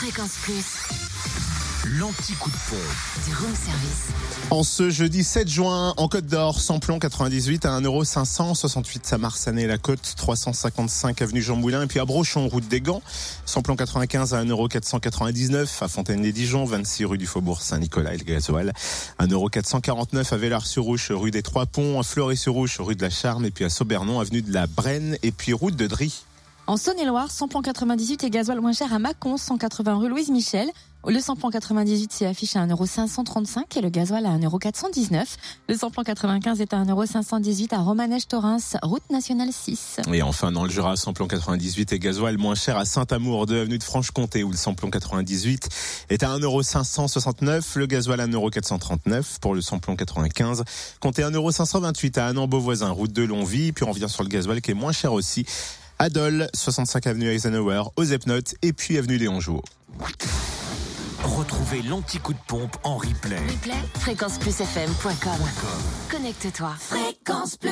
Fréquence Plus, L'anti-coup de pompe. du room service. En ce jeudi 7 juin, en Côte d'Or, samplon 98 à 1,568€ à Marsanet la Côte, 355 avenue Jean Moulin et puis à Brochon, route des Gants, samplon 95 à 1,499€ à Fontaine-les-Dijon, 26 rue du Faubourg Saint-Nicolas et le gasoil, 1,449€ à Vélars-sur-Ouche, rue des Trois Ponts, à Fleury-sur-Ouche, rue de la Charme et puis à Saubernon, avenue de la Brenne et puis route de Dry. En Saône-et-Loire, samplon 98 et gasoil moins cher à Mâcon, 180 rue Louise Michel. Le samplon 98 s'y affiche à 1,535€ et le gasoil à 1,419€. Le samplon 95 est à 1,518€ à Romanèche-Torins, route nationale 6. Et enfin, dans le Jura, samplon 98 et gasoil moins cher à Saint-Amour, 2 avenue de Franche-Comté, où le samplon 98 est à 1,569€, le gasoil à 1,439€ pour le samplon 95. Comptez 1,528€ à Annan-Beauvoisin, route de Longvie, puis on revient sur le gasoil qui est moins cher aussi. Adol, 65 avenue Eisenhower, aux Epnotes, et puis avenue Léon Jouot. Retrouvez l'anti-coup de pompe en replay. Replay, fréquenceplusfm.com. Connecte-toi. Fréquence Plus.